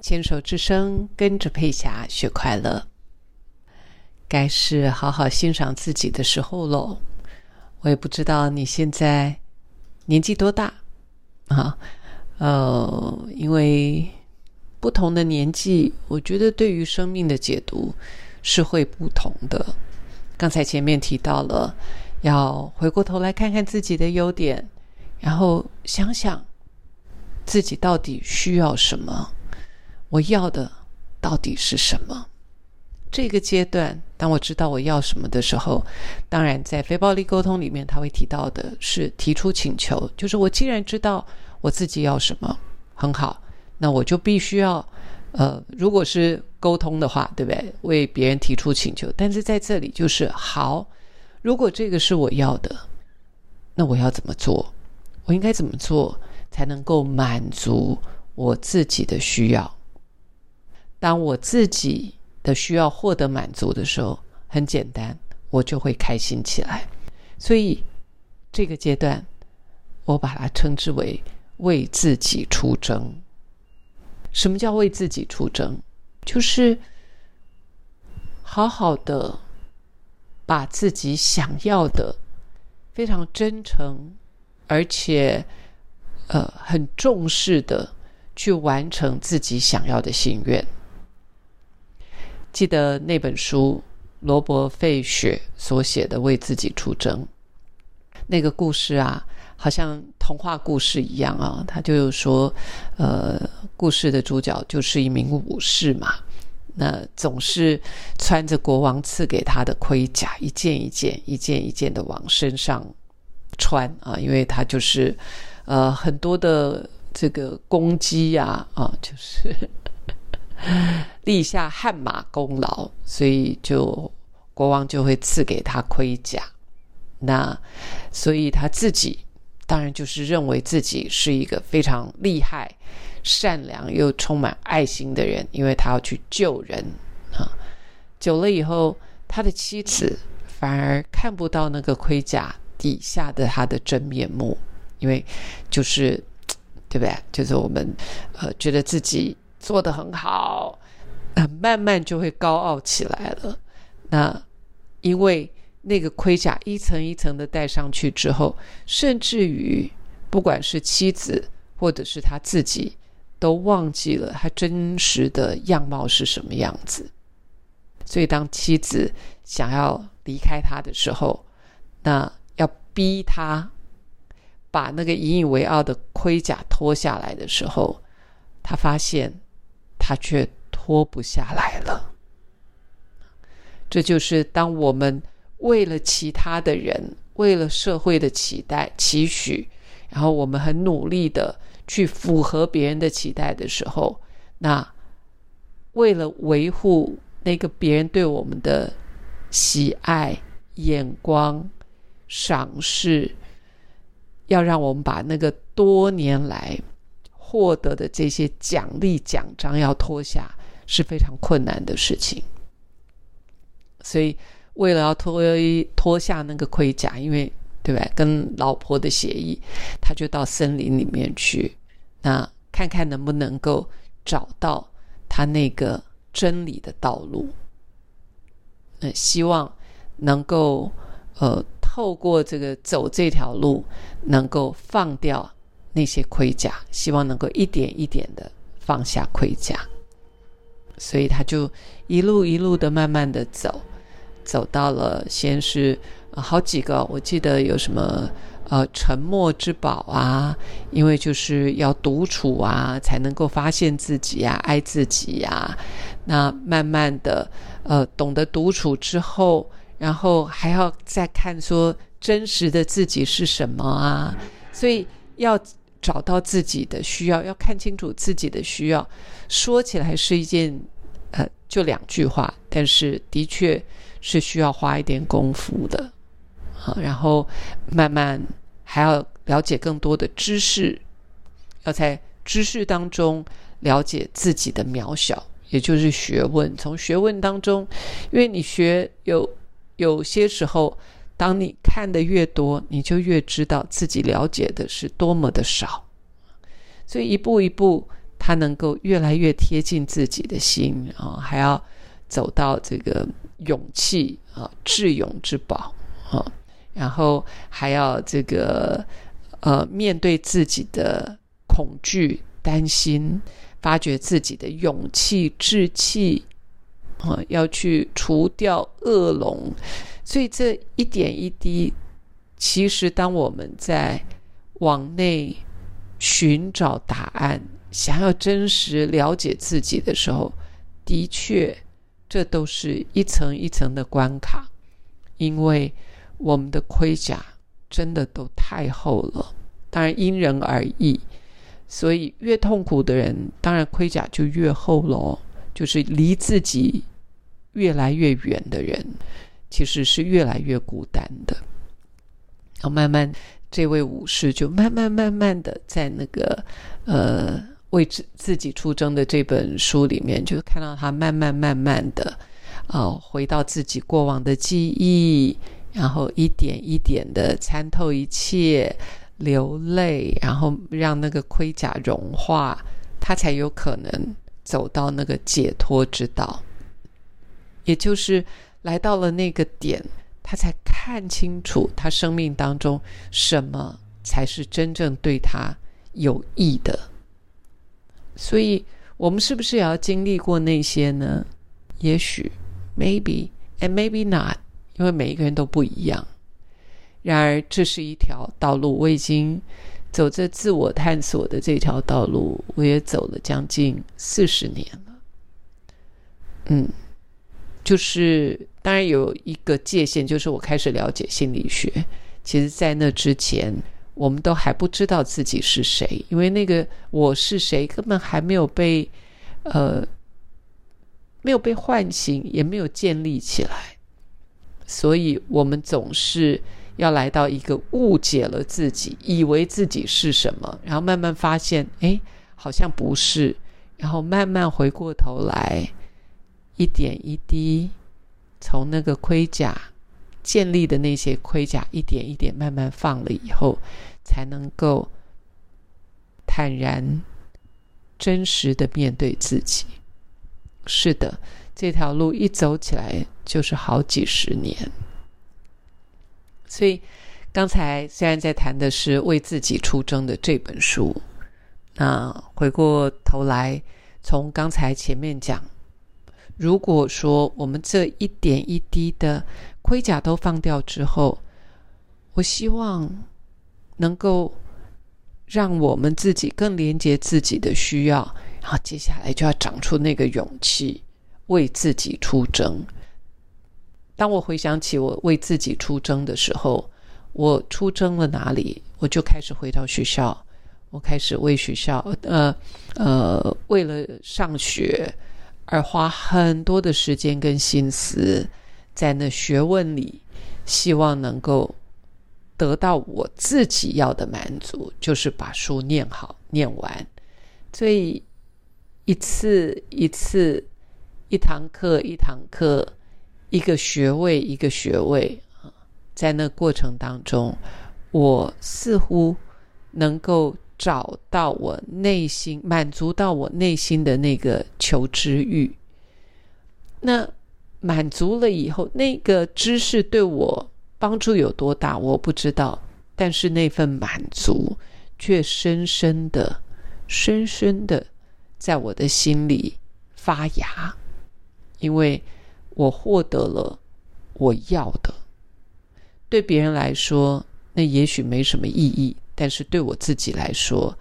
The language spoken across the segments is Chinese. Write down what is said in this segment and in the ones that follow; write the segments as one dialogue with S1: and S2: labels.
S1: 牵手之声，跟着佩霞学快乐。该是好好欣赏自己的时候喽。我也不知道你现在年纪多大啊？呃，因为不同的年纪，我觉得对于生命的解读是会不同的。刚才前面提到了，要回过头来看看自己的优点，然后想想自己到底需要什么。我要的到底是什么？这个阶段，当我知道我要什么的时候，当然在非暴力沟通里面，他会提到的是提出请求，就是我既然知道我自己要什么，很好，那我就必须要，呃，如果是沟通的话，对不对？为别人提出请求，但是在这里就是好，如果这个是我要的，那我要怎么做？我应该怎么做才能够满足我自己的需要？当我自己的需要获得满足的时候，很简单，我就会开心起来。所以这个阶段，我把它称之为为自己出征。什么叫为自己出征？就是好好的把自己想要的非常真诚，而且呃很重视的去完成自己想要的心愿。记得那本书，罗伯·费雪所写的《为自己出征》那个故事啊，好像童话故事一样啊。他就说，呃，故事的主角就是一名武士嘛，那总是穿着国王赐给他的盔甲，一件一件、一件一件的往身上穿啊，因为他就是呃很多的这个攻击呀啊，就是。立下汗马功劳，所以就国王就会赐给他盔甲。那所以他自己当然就是认为自己是一个非常厉害、善良又充满爱心的人，因为他要去救人啊。久了以后，他的妻子反而看不到那个盔甲底下的他的真面目，因为就是 对不对？就是我们呃觉得自己。做的很好，呃慢慢就会高傲起来了。那因为那个盔甲一层一层的戴上去之后，甚至于不管是妻子或者是他自己，都忘记了他真实的样貌是什么样子。所以当妻子想要离开他的时候，那要逼他把那个引以为傲的盔甲脱下来的时候，他发现。他却脱不下来了。这就是当我们为了其他的人，为了社会的期待、期许，然后我们很努力的去符合别人的期待的时候，那为了维护那个别人对我们的喜爱、眼光、赏识，要让我们把那个多年来。获得的这些奖励奖章要脱下是非常困难的事情，所以为了要脱脱下那个盔甲，因为对吧，跟老婆的协议，他就到森林里面去，那看看能不能够找到他那个真理的道路，那希望能够呃透过这个走这条路，能够放掉。那些盔甲，希望能够一点一点的放下盔甲，所以他就一路一路的慢慢的走，走到了先是好几个，我记得有什么呃沉默之宝啊，因为就是要独处啊，才能够发现自己呀，爱自己呀。那慢慢的呃懂得独处之后，然后还要再看说真实的自己是什么啊，所以要。找到自己的需要，要看清楚自己的需要。说起来是一件，呃，就两句话，但是的确是需要花一点功夫的。好，然后慢慢还要了解更多的知识，要在知识当中了解自己的渺小，也就是学问。从学问当中，因为你学有有些时候。当你看的越多，你就越知道自己了解的是多么的少。所以一步一步他能够越来越贴近自己的心啊，还要走到这个勇气啊，智勇之宝啊，然后还要这个呃，面对自己的恐惧、担心，发掘自己的勇气、志气啊，要去除掉恶龙。所以这一点一滴，其实当我们在往内寻找答案。想要真实了解自己的时候，的确，这都是一层一层的关卡，因为我们的盔甲真的都太厚了。当然因人而异，所以越痛苦的人，当然盔甲就越厚喽。就是离自己越来越远的人，其实是越来越孤单的。然后慢慢，这位武士就慢慢慢慢的在那个呃。为自自己出征的这本书里面，就看到他慢慢慢慢的，呃，回到自己过往的记忆，然后一点一点的参透一切，流泪，然后让那个盔甲融化，他才有可能走到那个解脱之道。也就是来到了那个点，他才看清楚他生命当中什么才是真正对他有益的。所以，我们是不是也要经历过那些呢？也许，maybe and maybe not，因为每一个人都不一样。然而，这是一条道路。我已经走着自我探索的这条道路，我也走了将近四十年了。嗯，就是当然有一个界限，就是我开始了解心理学。其实，在那之前。我们都还不知道自己是谁，因为那个我是谁根本还没有被，呃，没有被唤醒，也没有建立起来，所以我们总是要来到一个误解了自己，以为自己是什么，然后慢慢发现，哎，好像不是，然后慢慢回过头来，一点一滴，从那个盔甲。建立的那些盔甲，一点一点慢慢放了以后，才能够坦然、真实的面对自己。是的，这条路一走起来就是好几十年。所以，刚才虽然在谈的是为自己出征的这本书，那回过头来，从刚才前面讲，如果说我们这一点一滴的。盔甲都放掉之后，我希望能够让我们自己更连接自己的需要，然后接下来就要长出那个勇气，为自己出征。当我回想起我为自己出征的时候，我出征了哪里？我就开始回到学校，我开始为学校，呃呃，为了上学而花很多的时间跟心思。在那学问里，希望能够得到我自己要的满足，就是把书念好、念完。所以一次一次，一堂课一堂课，一个学位一个学位啊，在那过程当中，我似乎能够找到我内心满足到我内心的那个求知欲。那。满足了以后，那个知识对我帮助有多大，我不知道。但是那份满足却深深的、深深的在我的心里发芽，因为我获得了我要的。对别人来说，那也许没什么意义，但是对我自己来说，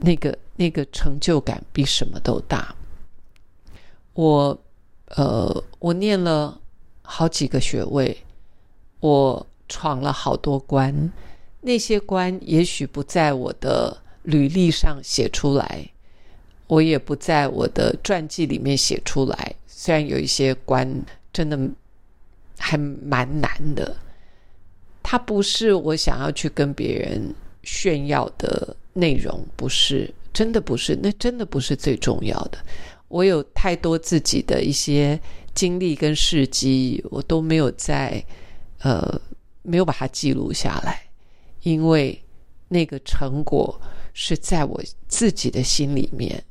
S1: 那个那个成就感比什么都大。我。呃，我念了好几个学位，我闯了好多关，那些关也许不在我的履历上写出来，我也不在我的传记里面写出来。虽然有一些关真的还蛮难的，它不是我想要去跟别人炫耀的内容，不是，真的不是，那真的不是最重要的。我有太多自己的一些经历跟事迹，我都没有在，呃，没有把它记录下来，因为那个成果是在我自己的心里面，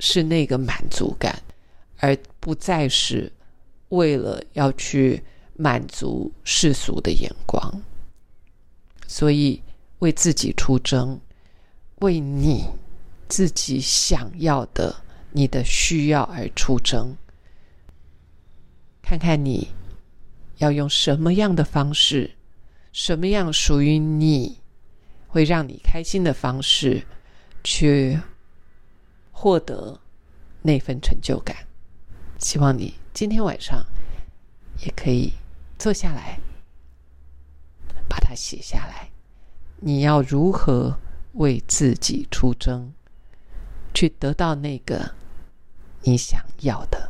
S1: 是那个满足感，而不再是为了要去满足世俗的眼光。所以，为自己出征，为你自己想要的、你的需要而出征。看看你要用什么样的方式，什么样属于你，会让你开心的方式，去获得那份成就感。希望你今天晚上也可以坐下来。把它写下来。你要如何为自己出征，去得到那个你想要的？